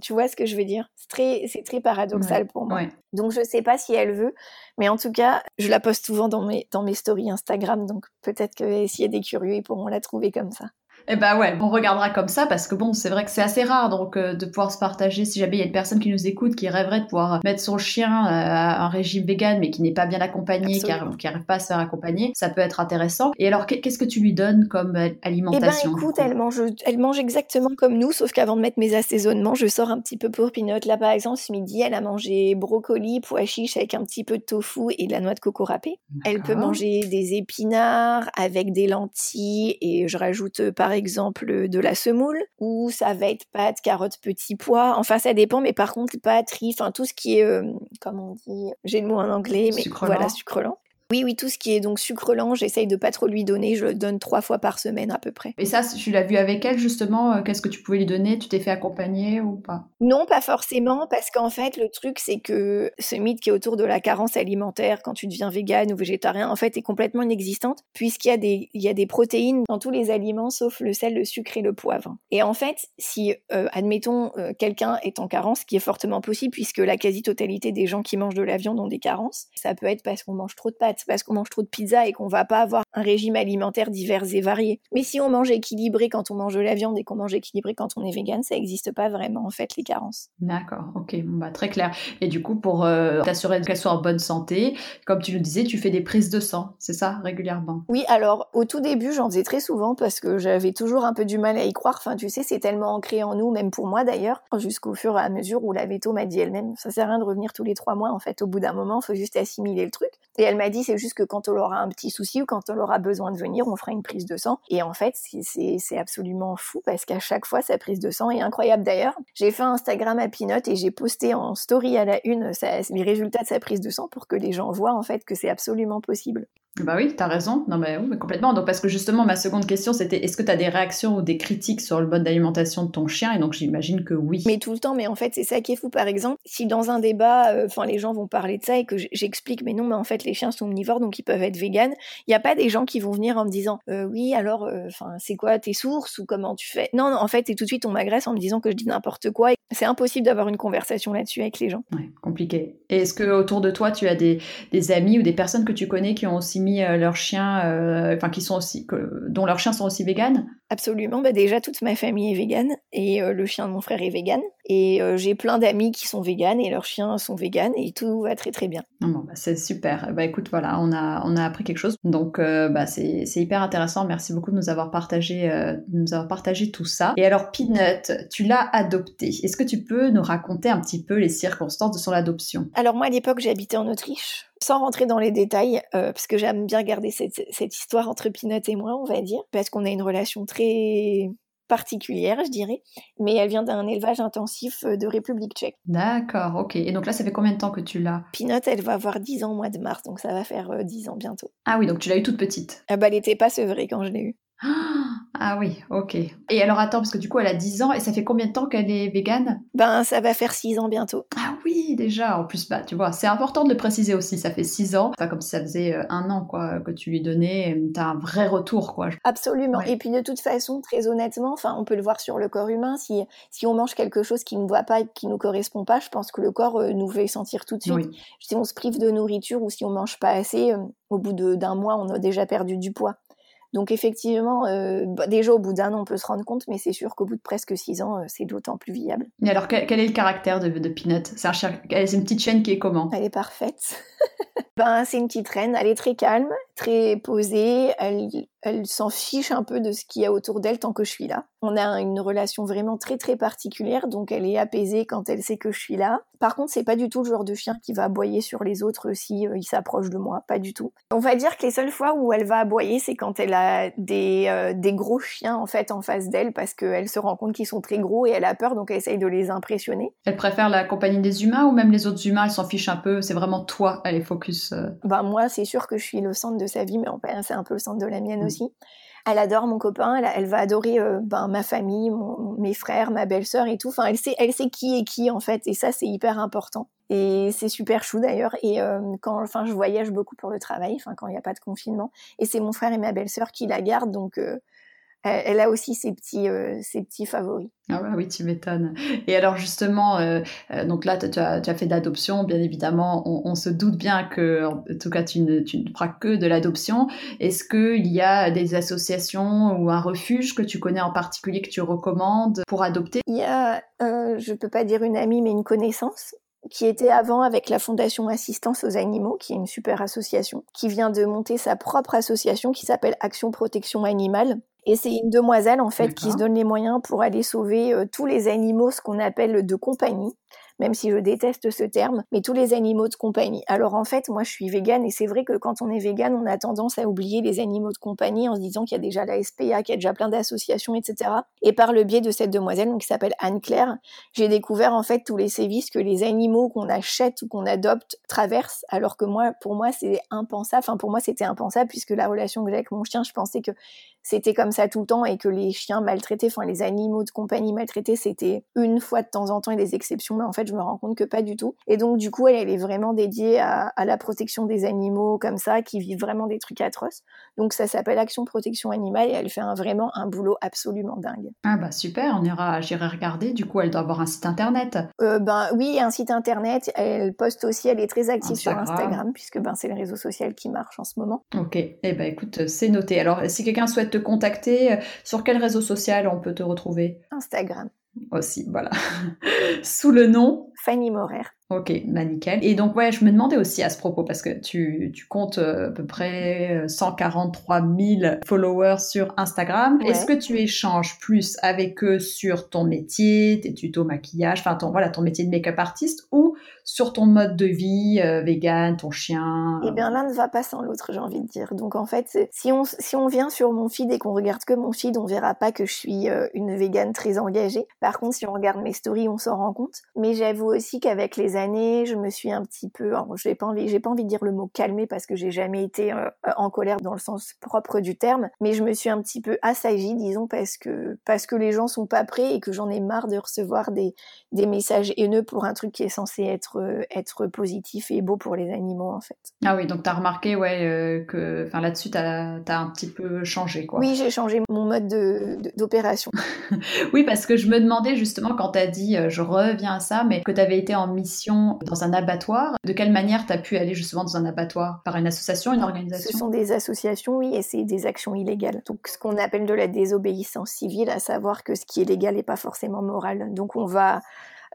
Tu vois ce que je veux dire? C'est très, c'est très paradoxal pour moi. Donc je sais pas si elle veut, mais en tout cas, je la poste souvent dans mes, dans mes stories Instagram, donc peut-être que s'il y a des curieux, ils pourront la trouver comme ça. Eh ben ouais, on regardera comme ça parce que bon, c'est vrai que c'est assez rare donc euh, de pouvoir se partager. Si jamais il y a une personne qui nous écoute qui rêverait de pouvoir mettre son chien euh, à un régime vegan mais qui n'est pas bien accompagné, qui n'arrive pas à se faire accompagner, ça peut être intéressant. Et alors, qu'est-ce que tu lui donnes comme euh, alimentation Eh ben écoute, elle mange, elle mange exactement comme nous, sauf qu'avant de mettre mes assaisonnements, je sors un petit peu pour Pinot. Là, par exemple, ce midi, elle a mangé brocoli, pois chiche avec un petit peu de tofu et de la noix de coco râpée. Elle peut manger des épinards avec des lentilles et je rajoute par exemple de la semoule, ou ça va être pâtes, carottes, petits pois. Enfin, ça dépend, mais par contre, pâtes, riz, enfin tout ce qui est, euh, comment on dit, j'ai le mot en anglais, mais voilà, sucre lent. Oui, oui, tout ce qui est donc sucre lent, j'essaye de pas trop lui donner. Je le donne trois fois par semaine à peu près. Et ça, tu l'as vu avec elle justement euh, Qu'est-ce que tu pouvais lui donner? Tu t'es fait accompagner ou pas? Non, pas forcément, parce qu'en fait, le truc, c'est que ce mythe qui est autour de la carence alimentaire quand tu deviens végane ou végétarien, en fait, est complètement inexistante, puisqu'il y a des, il y a des protéines dans tous les aliments, sauf le sel, le sucre et le poivre. Et en fait, si, euh, admettons, euh, quelqu'un est en carence, ce qui est fortement possible, puisque la quasi-totalité des gens qui mangent de la viande ont des carences, ça peut être parce qu'on mange trop de pâtes parce qu'on mange trop de pizza et qu'on va pas avoir un régime alimentaire divers et varié. Mais si on mange équilibré quand on mange de la viande et qu'on mange équilibré quand on est vegan, ça n'existe pas vraiment en fait les carences. D'accord, ok, bah, très clair. Et du coup, pour euh, t'assurer qu'elle soit en bonne santé, comme tu le disais, tu fais des prises de sang, c'est ça, régulièrement? Oui, alors au tout début, j'en faisais très souvent parce que j'avais toujours un peu du mal à y croire. Enfin, tu sais, c'est tellement ancré en nous, même pour moi d'ailleurs, jusqu'au fur et à mesure où la veto m'a dit elle-même, ça sert à rien de revenir tous les trois mois en fait. Au bout d'un moment, il faut juste assimiler le truc. Et elle m'a dit c'est juste que quand on aura un petit souci ou quand on aura besoin de venir, on fera une prise de sang. Et en fait, c'est absolument fou parce qu'à chaque fois, sa prise de sang est incroyable. D'ailleurs, j'ai fait un Instagram à Pinot et j'ai posté en story à la une les résultats de sa prise de sang pour que les gens voient en fait que c'est absolument possible. Bah oui, t'as raison. Non, mais, oui, mais complètement. Donc, parce que justement, ma seconde question, c'était est-ce que tu as des réactions ou des critiques sur le mode d'alimentation de ton chien? Et donc, j'imagine que oui. Mais tout le temps, mais en fait, c'est ça qui est fou. Par exemple, si dans un débat, euh, enfin, les gens vont parler de ça et que j'explique, mais non, mais en fait, les chiens sont omnivores, donc ils peuvent être véganes, il n'y a pas des gens qui vont venir en me disant euh, oui, alors, euh, enfin, c'est quoi tes sources ou comment tu fais? Non, non, en fait, et tout de suite, on m'agresse en me disant que je dis n'importe quoi. C'est impossible d'avoir une conversation là-dessus avec les gens. Ouais, compliqué. Et est-ce que autour de toi, tu as des, des amis ou des personnes que tu connais qui ont aussi mis leur chien euh, enfin qui sont aussi, dont leurs chiens sont aussi véganes Absolument. Bah déjà, toute ma famille est végane et euh, le chien de mon frère est végane. Et euh, j'ai plein d'amis qui sont véganes et leurs chiens sont véganes et tout va très très bien. Bon, bah, c'est super. Bah écoute, voilà, on a, on a appris quelque chose. Donc bah, c'est hyper intéressant. Merci beaucoup de nous avoir partagé, nous avoir partagé tout ça. Et alors, Peanut, tu l'as adopté. Est-ce que tu peux nous raconter un petit peu les circonstances de son adoption? Alors moi, à l'époque, j'habitais en Autriche sans rentrer dans les détails, euh, parce que j'aime bien garder cette, histoire entre Pinot et moi, on va dire, parce qu'on a une relation très particulière, je dirais, mais elle vient d'un élevage intensif euh, de République tchèque. D'accord, ok. Et donc là, ça fait combien de temps que tu l'as? Pinot, elle va avoir 10 ans au mois de mars, donc ça va faire 10 euh, ans bientôt. Ah oui, donc tu l'as eu toute petite Ah bah, elle n'était pas sevrée quand je l'ai eue. Ah oui, ok. Et alors attends, parce que du coup elle a 10 ans et ça fait combien de temps qu'elle est végane? Ben ça va faire 6 ans bientôt. Ah oui, déjà. En plus, bah tu vois, c'est important de le préciser aussi, ça fait 6 ans. Pas comme si ça faisait euh, un an quoi que tu lui donnais, t'as un vrai retour quoi. Absolument. Et puis de toute façon, très honnêtement, enfin on peut le voir sur le corps humain, si, si on mange quelque chose qui ne va pas et qui nous correspond pas, je pense que le corps euh, nous fait sentir tout de suite. Si on se prive de nourriture ou si on mange pas assez, euh, au bout d'un mois, on a déjà perdu du poids. Donc effectivement, euh, bah, déjà au bout d'un an, on peut se rendre compte, mais c'est sûr qu'au bout de presque six ans, euh, c'est d'autant plus viable. Et alors, quel, est le caractère de, de Peanut? C'est une petite chaîne qui est comment? Elle est parfaite. [LAUGHS] ben, c'est une petite reine, elle est très calme, très posée, elle, elle s'en fiche un peu de ce qu'il y a autour d'elle tant que je suis là. On a une relation vraiment très très particulière, donc elle est apaisée quand elle sait que je suis là. Par contre, c'est pas du tout le genre de chien qui va aboyer sur les autres si euh, il s'approche de moi, pas du tout. On va dire que les seules fois où elle va aboyer, c'est quand elle a des, euh, des gros chiens en fait en face d'elle parce qu'elle se rend compte qu'ils sont très gros et elle a peur, donc elle essaye de les impressionner. Elle préfère la compagnie des humains ou même les autres humains, elle s'en fiche un peu. C'est vraiment toi, elle est focus. Euh. Ben moi, c'est sûr que je suis le centre de sa vie, mais c'est un peu le centre de la mienne mm. Elle adore mon copain, elle, va adorer euh, ben, ma famille, mes frères, ma belle-sœur et tout. Enfin, elle sait, elle sait qui est qui en fait, et ça c'est hyper important. Et c'est super chou d'ailleurs. Et euh, quand, enfin, je voyage beaucoup pour le travail, enfin quand il n'y a pas de confinement, et c'est mon frère et ma belle-sœur qui la gardent, donc euh, elle a aussi ses petits, euh, ses petits favoris. Ah bah oui, tu m'étonnes. Et alors justement, euh, euh, donc là, tu as, fait d'adoption, bien évidemment, on, se doute bien que, en tout cas, tu ne, tu ne feras que de l'adoption. Est-ce qu'il y a des associations ou un refuge que tu connais en particulier que tu recommandes pour adopter? Il y a, je peux pas dire une amie, mais une connaissance qui était avant avec la Fondation Assistance aux Animaux, qui est une super association, qui vient de monter sa propre association qui s'appelle Action Protection Animale, et c'est une demoiselle, en fait, qui se donne les moyens pour aller sauver euh, tous les animaux, ce qu'on appelle de compagnie même si je déteste ce terme, mais tous les animaux de compagnie. Alors en fait, moi je suis végane et c'est vrai que quand on est végane, on a tendance à oublier les animaux de compagnie en se disant qu'il y a déjà la SPA, qu'il y a déjà plein d'associations, etc. Et par le biais de cette demoiselle, donc, qui s'appelle Anne-Claire, j'ai découvert en fait tous les sévices que les animaux qu'on achète ou qu'on adopte traversent, alors que moi, pour moi, c'est impensable. Enfin, pour moi, c'était impensable puisque la relation que j'ai avec mon chien, je pensais que c'était comme ça tout le temps et que les chiens maltraités, enfin les animaux de compagnie maltraités, c'était une fois de temps en temps et des exceptions, mais en fait, je me rends compte que pas du tout. Et donc, du coup, elle, elle est vraiment dédiée à, la protection des animaux comme ça, qui vivent vraiment des trucs atroces. Donc, ça s'appelle Action Protection Animale et elle fait un, vraiment un boulot absolument dingue. Ah bah super, on ira, j'irai regarder. Du coup, elle doit avoir un site internet. Euh, ben oui, un site internet. Elle poste aussi, elle est très active sur Instagram puisque ben c'est le réseau social qui marche en ce moment. Ok, et eh ben écoute, c'est noté. Alors, si quelqu'un souhaite te contacter, sur quel réseau social on peut te retrouver? Instagram aussi, voilà. [LAUGHS] Sous le nom Fanny Morer. Ok, bah nickel. Et donc ouais, je me demandais aussi à ce propos, parce que tu, tu comptes euh, à peu près 143 euh, 000 followers sur Instagram. Est-ce que tu échanges plus avec eux sur ton métier, tes tutos maquillage, enfin ton, voilà, ton métier de make-up artiste, ou sur ton mode de vie, euh, vegan, ton chien Eh bien l'un ne va pas sans l'autre, j'ai envie de dire. Donc en fait, si on, si on vient sur mon feed et qu'on regarde que mon feed, on verra pas que je suis une végane très engagée. Par contre, si on regarde mes stories, on s'en rend compte. Mais j'avoue aussi qu'avec les années, je me suis un petit peu, j'ai pas envie, j'ai pas envie de dire le mot calmer parce que j'ai jamais été euh, en colère dans le sens propre du terme, mais je me suis un petit peu assagie, disons, parce que parce que les gens sont pas prêts et que j'en ai marre de recevoir des des messages haineux pour un truc qui est censé être euh, être positif et beau pour les animaux en fait. Ah oui, donc tu as remarqué ouais euh, que, là-dessus tu as, un petit peu changé quoi. Oui, j'ai changé mon mode d'opération. [LAUGHS] oui, parce que je me demandais justement quand tu as dit je reviens à ça, mais que tu avais été en mission dans un abattoir. De quelle manière tu as pu aller justement dans un abattoir? Par une association, une organisation? Ce sont des associations, oui, et c'est des actions illégales. Donc ce qu'on appelle de la désobéissance civile, à savoir que ce qui est légal n'est pas forcément moral. Donc on va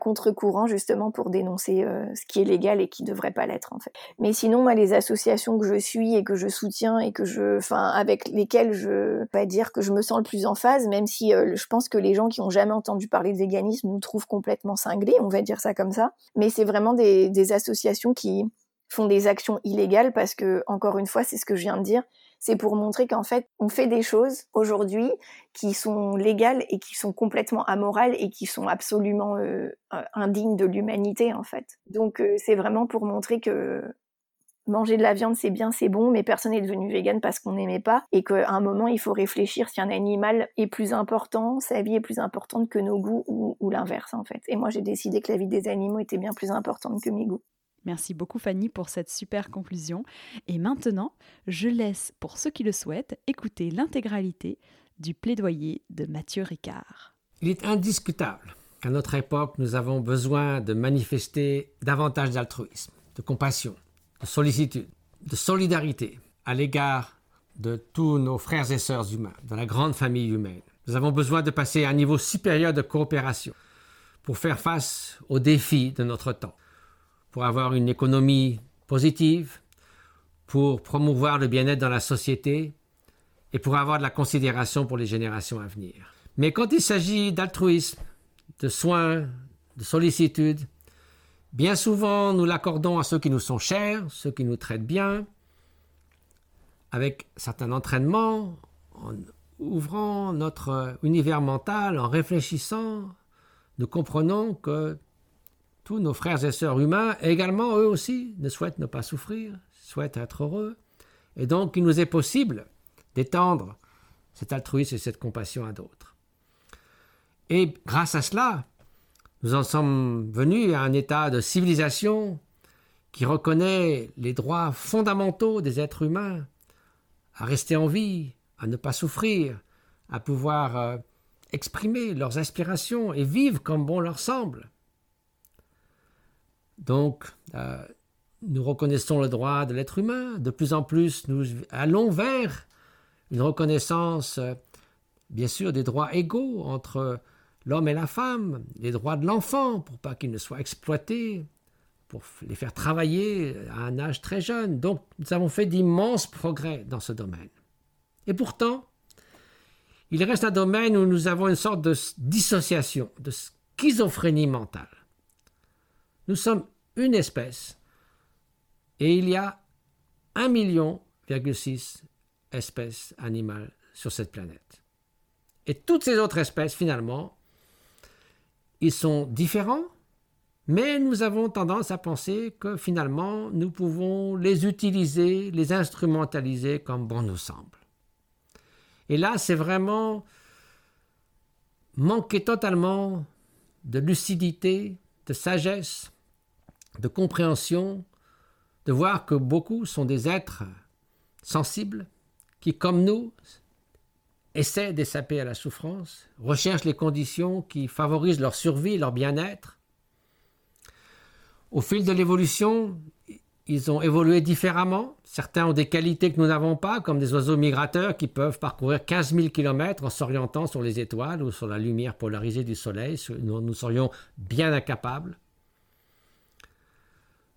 contre-courant justement pour dénoncer euh, ce qui est légal et qui devrait pas l'être en fait. Mais sinon, moi, les associations que je suis et que je soutiens et que je, enfin, avec lesquelles je pas dire que je me sens le plus en phase, même si euh, je pense que les gens qui ont jamais entendu parler de véganisme nous trouvent complètement cinglés, on va dire ça comme ça. Mais c'est vraiment des, des associations qui font des actions illégales parce que encore une fois, c'est ce que je viens de dire, c'est pour montrer qu'en fait, on fait des choses aujourd'hui qui sont légales et qui sont complètement amorales et qui sont absolument euh, indignes de l'humanité en fait. Donc euh, c'est vraiment pour montrer que manger de la viande c'est bien, c'est bon, mais personne n'est devenu vegan parce qu'on n'aimait pas, et qu'à un moment il faut réfléchir si un animal est plus important, sa vie est plus importante que nos goûts ou l'inverse en fait. Et moi j'ai décidé que la vie des animaux était bien plus importante que mes goûts. Merci beaucoup Fanny pour cette super conclusion. Et maintenant, je laisse, pour ceux qui le souhaitent, écouter l'intégralité du plaidoyer de Mathieu Ricard. Il est indiscutable qu'à notre époque, nous avons besoin de manifester davantage d'altruisme, de compassion, de sollicitude, de solidarité à l'égard de tous nos frères et sœurs humains, de la grande famille humaine. Nous avons besoin de passer à un niveau supérieur de coopération pour faire face aux défis de notre temps, pour avoir une économie positive, pour promouvoir le bien-être dans la société et pour avoir de la considération pour les générations à venir. Mais quand il s'agit d'altruisme, de soins, de sollicitude, bien souvent nous l'accordons à ceux qui nous sont chers, ceux qui nous traitent bien, avec certains entraînements, en ouvrant notre univers mental, en réfléchissant, nous comprenons que tous nos frères et sœurs humains, également eux aussi, ne souhaitent ne pas souffrir, souhaitent être heureux, et donc il nous est possible d'étendre cet altruisme et cette compassion à d'autres. Et grâce à cela, nous en sommes venus à un état de civilisation qui reconnaît les droits fondamentaux des êtres humains à rester en vie, à ne pas souffrir, à pouvoir euh, exprimer leurs aspirations et vivre comme bon leur semble. Donc, euh, nous reconnaissons le droit de l'être humain. De plus en plus, nous allons vers une reconnaissance, euh, bien sûr, des droits égaux entre l'homme et la femme, les droits de l'enfant pour pas qu'ils ne soient exploités, pour les faire travailler à un âge très jeune. Donc, nous avons fait d'immenses progrès dans ce domaine. Et pourtant, il reste un domaine où nous avons une sorte de dissociation, de schizophrénie mentale. Nous sommes une espèce et il y a 1,6 million espèces animales sur cette planète. Et toutes ces autres espèces, finalement, ils sont différents, mais nous avons tendance à penser que finalement, nous pouvons les utiliser, les instrumentaliser comme bon nous semble. Et là, c'est vraiment manquer totalement de lucidité, de sagesse, de compréhension, de voir que beaucoup sont des êtres sensibles qui, comme nous, essaient d'échapper à la souffrance, recherchent les conditions qui favorisent leur survie, leur bien-être. Au fil de l'évolution, ils ont évolué différemment. Certains ont des qualités que nous n'avons pas, comme des oiseaux migrateurs qui peuvent parcourir 15 000 km en s'orientant sur les étoiles ou sur la lumière polarisée du Soleil. Nous, nous serions bien incapables.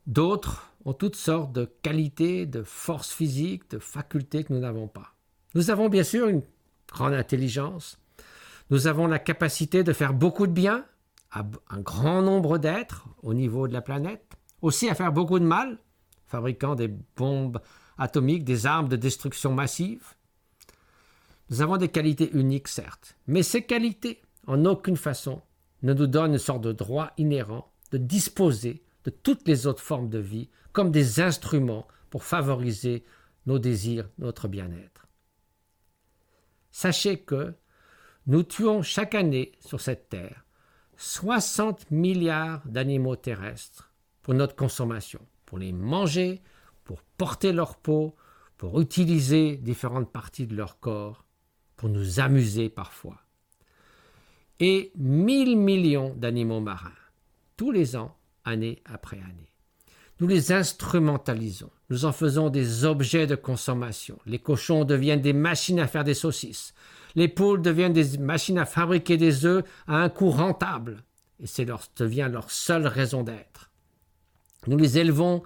D'autres ont toutes sortes de qualités, de forces physiques, de facultés que nous n'avons pas. Nous avons bien sûr une grande intelligence. Nous avons la capacité de faire beaucoup de bien à un grand nombre d'êtres au niveau de la planète, aussi à faire beaucoup de mal, fabriquant des bombes atomiques, des armes de destruction massive. Nous avons des qualités uniques, certes, mais ces qualités, en aucune façon, ne nous donnent une sorte de droit inhérent de disposer de toutes les autres formes de vie comme des instruments pour favoriser nos désirs, notre bien-être. Sachez que nous tuons chaque année sur cette terre 60 milliards d'animaux terrestres pour notre consommation, pour les manger, pour porter leur peau, pour utiliser différentes parties de leur corps, pour nous amuser parfois. Et 1000 millions d'animaux marins, tous les ans, année après année. Nous les instrumentalisons, nous en faisons des objets de consommation. Les cochons deviennent des machines à faire des saucisses. Les poules deviennent des machines à fabriquer des œufs à un coût rentable. Et c'est leur, devient leur seule raison d'être. Nous les élevons,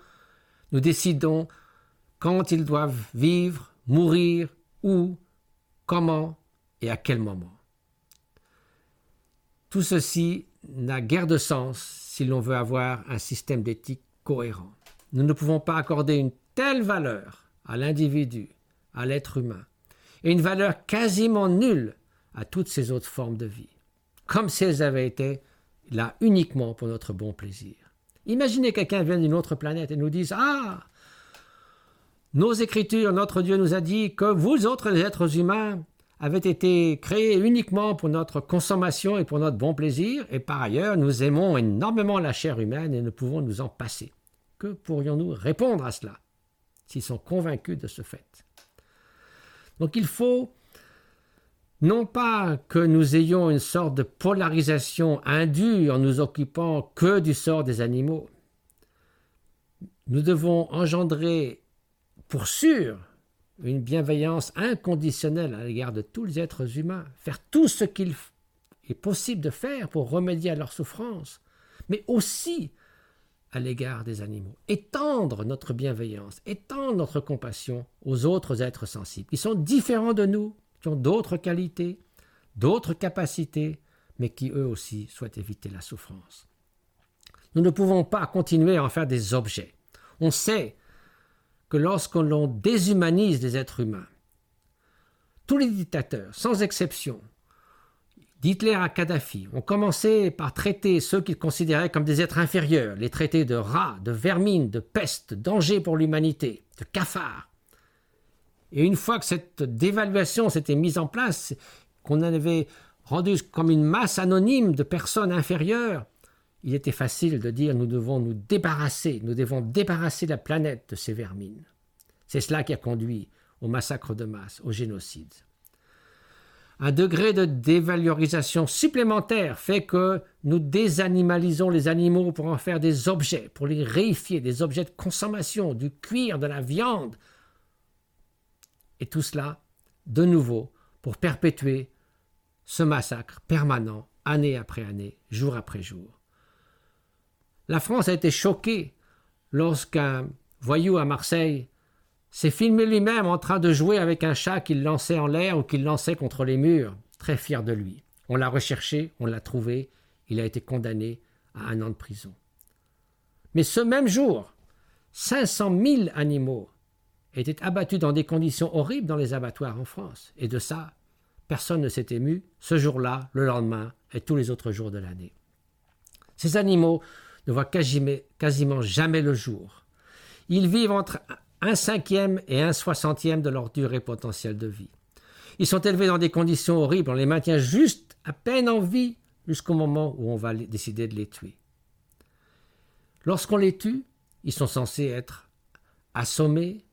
nous décidons quand ils doivent vivre, mourir, où, comment et à quel moment. Tout ceci n'a guère de sens si l'on veut avoir un système d'éthique cohérent. Nous ne pouvons pas accorder une telle valeur à l'individu, à l'être humain, et une valeur quasiment nulle à toutes ces autres formes de vie, comme si elles avaient été là uniquement pour notre bon plaisir. Imaginez quelqu'un vient d'une autre planète et nous dise Ah, Nos écritures, notre Dieu nous a dit que vous autres, les êtres humains, avez été créés uniquement pour notre consommation et pour notre bon plaisir, et par ailleurs, nous aimons énormément la chair humaine et ne pouvons nous en passer. Que pourrions-nous répondre à cela s'ils sont convaincus de ce fait? Donc il faut non pas que nous ayons une sorte de polarisation indue en nous occupant que du sort des animaux. Nous devons engendrer pour sûr une bienveillance inconditionnelle à l'égard de tous les êtres humains, faire tout ce qu'il est possible de faire pour remédier à leurs souffrances, mais aussi à l'égard des animaux. Étendre notre bienveillance, étendre notre compassion aux autres êtres sensibles, qui sont différents de nous, qui ont d'autres qualités, d'autres capacités, mais qui eux aussi souhaitent éviter la souffrance. Nous ne pouvons pas continuer à en faire des objets. On sait que lorsque l'on déshumanise des êtres humains, tous les dictateurs, sans exception, d'Hitler à Kadhafi, ont commencé par traiter ceux qu'ils considéraient comme des êtres inférieurs, les traités de rats, de vermines, de peste, de danger pour l'humanité, de cafards. Et une fois que cette dévaluation s'était mise en place, qu'on avait rendu comme une masse anonyme de personnes inférieures, il était facile de dire nous devons nous débarrasser, nous devons débarrasser la planète de ces vermines. C'est cela qui a conduit au massacre de masse, au génocide. Un degré de dévalorisation supplémentaire fait que nous désanimalisons les animaux pour en faire des objets, pour les réifier, des objets de consommation, du cuir, de la viande. Et tout cela, de nouveau, pour perpétuer ce massacre permanent, année après année, jour après jour. La France a été choquée lorsqu'un voyou à Marseille s'est filmé lui-même en train de jouer avec un chat qu'il lançait en l'air ou qu'il lançait contre les murs, très fier de lui. On l'a recherché, on l'a trouvé, il a été condamné à un an de prison. Mais ce même jour, 500 000 animaux étaient abattus dans des conditions horribles dans les abattoirs en France. Et de ça, personne ne s'est ému ce jour-là, le lendemain et tous les autres jours de l'année. Ces animaux ne voient quasiment jamais le jour. Ils vivent entre un cinquième et un soixantième de leur durée potentielle de vie. Ils sont élevés dans des conditions horribles, on les maintient juste à peine en vie jusqu'au moment où on va décider de les tuer. Lorsqu'on les tue, ils sont censés être assommés,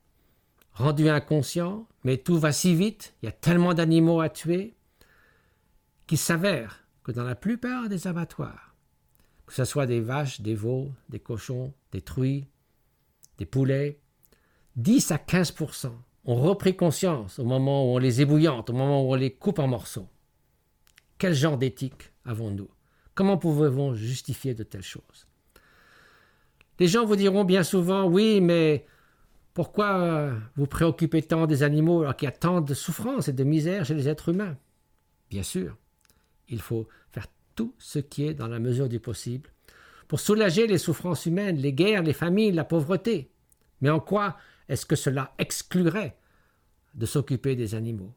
rendus inconscients, mais tout va si vite, il y a tellement d'animaux à tuer, qu'il s'avère que dans la plupart des abattoirs, que ce soit des vaches, des veaux, des cochons, des truies, des poulets, 10 à 15% ont repris conscience au moment où on les ébouillante, au moment où on les coupe en morceaux. Quel genre d'éthique avons-nous? Comment pouvons-nous justifier de telles choses? Les gens vous diront bien souvent Oui, mais pourquoi vous préoccupez tant des animaux alors qu'il y a tant de souffrance et de misère chez les êtres humains? Bien sûr, il faut faire tout ce qui est dans la mesure du possible, pour soulager les souffrances humaines, les guerres, les familles, la pauvreté. Mais en quoi est-ce que cela exclurait de s'occuper des animaux?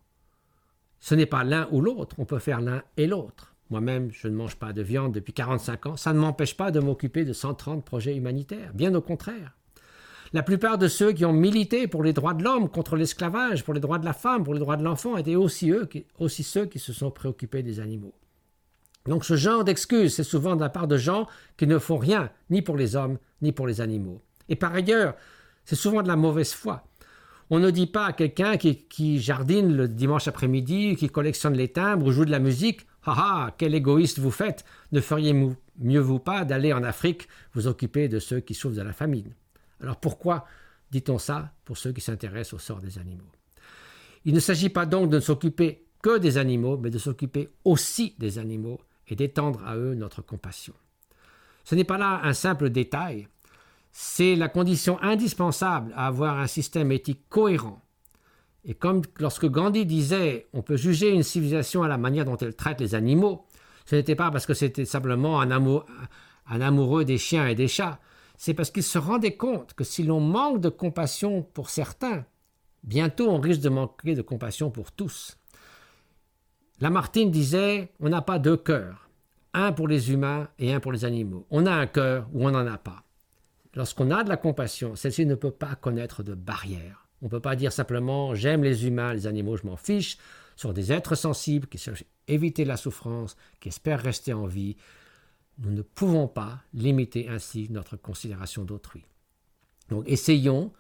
Ce n'est pas l'un ou l'autre, on peut faire l'un et l'autre. Moi-même, je ne mange pas de viande depuis 45 ans, ça ne m'empêche pas de m'occuper de 130 projets humanitaires, bien au contraire. La plupart de ceux qui ont milité pour les droits de l'homme, contre l'esclavage, pour les droits de la femme, pour les droits de l'enfant, étaient aussi, aussi ceux qui se sont préoccupés des animaux. Donc ce genre d'excuses, c'est souvent de la part de gens qui ne font rien, ni pour les hommes, ni pour les animaux. Et par ailleurs, c'est souvent de la mauvaise foi. On ne dit pas à quelqu'un qui, jardine le dimanche après-midi, qui collectionne les timbres ou joue de la musique Ah ah, quel égoïste vous faites Ne feriez mieux vous pas d'aller en Afrique vous occuper de ceux qui souffrent de la famine Alors pourquoi dit-on ça pour ceux qui s'intéressent au sort des animaux? Il ne s'agit pas donc de ne s'occuper que des animaux, mais de s'occuper aussi des animaux et d'étendre à eux notre compassion. Ce n'est pas là un simple détail, c'est la condition indispensable à avoir un système éthique cohérent. Et comme lorsque Gandhi disait on peut juger une civilisation à la manière dont elle traite les animaux, ce n'était pas parce que c'était simplement un, un amoureux des chiens et des chats, c'est parce qu'il se rendait compte que si l'on manque de compassion pour certains, bientôt on risque de manquer de compassion pour tous. Lamartine disait On n'a pas deux cœurs, un pour les humains et un pour les animaux. On a un cœur ou on n'en a pas. Lorsqu'on a de la compassion, celle-ci ne peut pas connaître de barrière. On ne peut pas dire simplement j'aime les humains, les animaux, je m'en fiche. Ce sont des êtres sensibles qui cherchent à éviter la souffrance, qui espèrent rester en vie. Nous ne pouvons pas limiter ainsi notre considération d'autrui. Donc essayons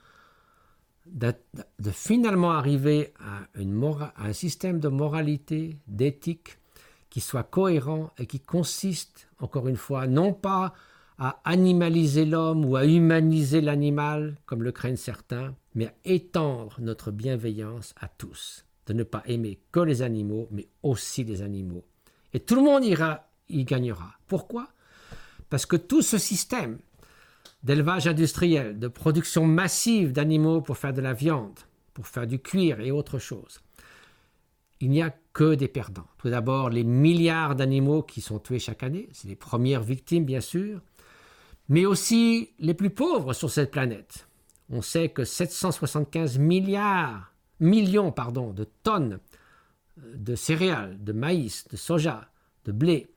de, finalement arriver à, un système de moralité, d'éthique, qui soit cohérent et qui consiste, encore une fois, non pas à animaliser l'homme ou à humaniser l'animal, comme le craignent certains, mais à étendre notre bienveillance à tous, de ne pas aimer que les animaux, mais aussi les animaux. Et tout le monde ira, y gagnera. Pourquoi? Parce que tout ce système d'élevage industriel, de production massive d'animaux pour faire de la viande, pour faire du cuir et autre chose, il n'y a que des perdants. Tout d'abord, les milliards d'animaux qui sont tués chaque année, c'est les premières victimes bien sûr, mais aussi les plus pauvres sur cette planète. On sait que 775 milliards, millions pardon, de tonnes euh, de céréales, de maïs, de soja, de blé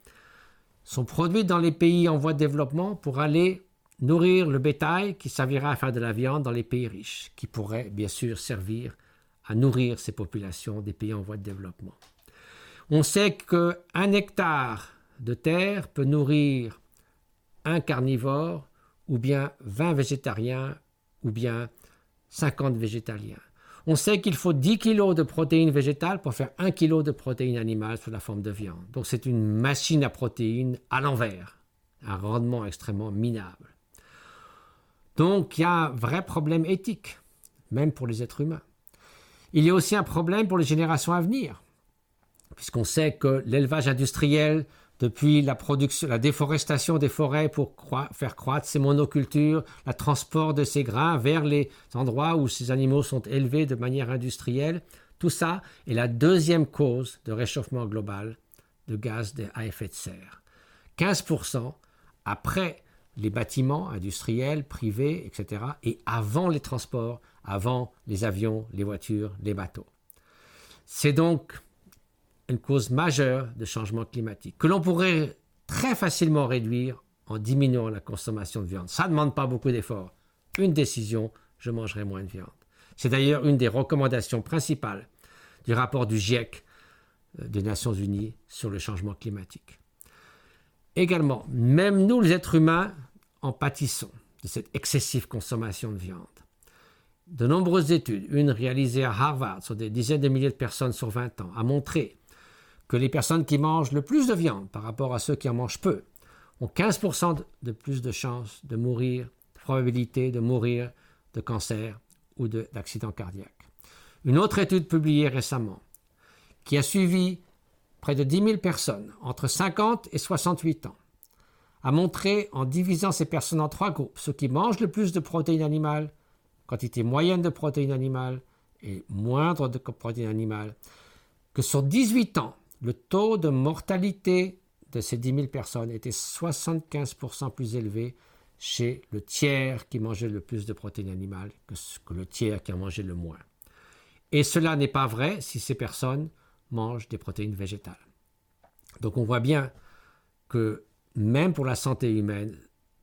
sont produites dans les pays en voie de développement pour aller nourrir le bétail qui servira à faire de la viande dans les pays riches, qui pourrait bien sûr servir à nourrir ces populations des pays en voie de développement. On sait qu'un hectare de terre peut nourrir un carnivore, ou bien 20 végétariens, ou bien 50 végétaliens. On sait qu'il faut 10 kg de protéines végétales pour faire 1 kg de protéines animales sous la forme de viande. Donc c'est une machine à protéines à l'envers, un rendement extrêmement minable. Donc il y a un vrai problème éthique, même pour les êtres humains. Il y a aussi un problème pour les générations à venir, puisqu'on sait que l'élevage industriel depuis la déforestation des forêts pour faire croître ces monocultures, le transport de ces grains vers les endroits où ces animaux sont élevés de manière industrielle, tout ça est la deuxième cause de réchauffement global de gaz à effet de serre. 15% après les bâtiments industriels, privés, etc., et avant les transports, avant les avions, les voitures, les bateaux. C'est donc une cause majeure de changement climatique, que l'on pourrait très facilement réduire en diminuant la consommation de viande. Ça ne demande pas beaucoup d'efforts. Une décision, je mangerai moins de viande. C'est d'ailleurs une des recommandations principales du rapport du GIEC euh, des Nations Unies sur le changement climatique. Également, même nous les êtres humains en pâtissons de cette excessive consommation de viande. De nombreuses études, une réalisée à Harvard sur des dizaines de milliers de personnes sur 20 ans, a montré que les personnes qui mangent le plus de viande par rapport à ceux qui en mangent peu ont 15% de plus de chances de mourir, de probabilité de mourir de cancer ou d'accident cardiaque. Une autre étude publiée récemment, qui a suivi près de 10 000 personnes entre 50 et 68 ans, a montré en divisant ces personnes en trois groupes, ceux qui mangent le plus de protéines animales, quantité moyenne de protéines animales et moindre de protéines animales, que sur 18 ans, le taux de mortalité de ces 10 000 personnes était 75% plus élevé chez le tiers qui mangeait le plus de protéines animales que, que le tiers qui en mangeait le moins. Et cela n'est pas vrai si ces personnes mangent des protéines végétales. Donc on voit bien que même pour la santé humaine,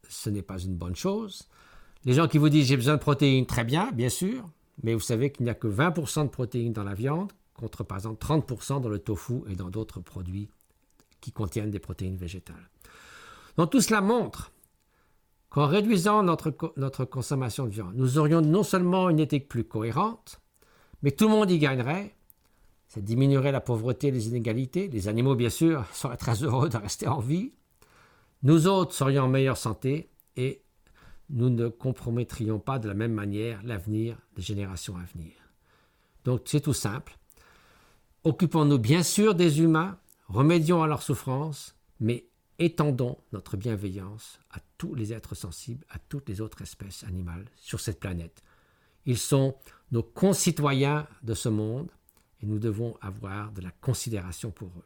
ce n'est pas une bonne chose. Les gens qui vous disent j'ai besoin de protéines, très bien, bien sûr, mais vous savez qu'il n'y a que 20% de protéines dans la viande, contre par exemple 30% dans le tofu et dans d'autres produits qui contiennent des protéines végétales. Donc tout cela montre qu'en réduisant notre, notre consommation de viande, nous aurions non seulement une éthique plus cohérente, mais tout le monde y gagnerait. Ça diminuerait la pauvreté et les inégalités. Les animaux, bien sûr, seraient très heureux de rester en vie. Nous autres serions en meilleure santé et nous ne compromettrions pas de la même manière l'avenir des générations à venir. Donc c'est tout simple. Occupons-nous bien sûr des humains, remédions à leurs souffrances, mais étendons notre bienveillance à tous les êtres sensibles, à toutes les autres espèces animales sur cette planète. Ils sont nos concitoyens de ce monde et nous devons avoir de la considération pour eux.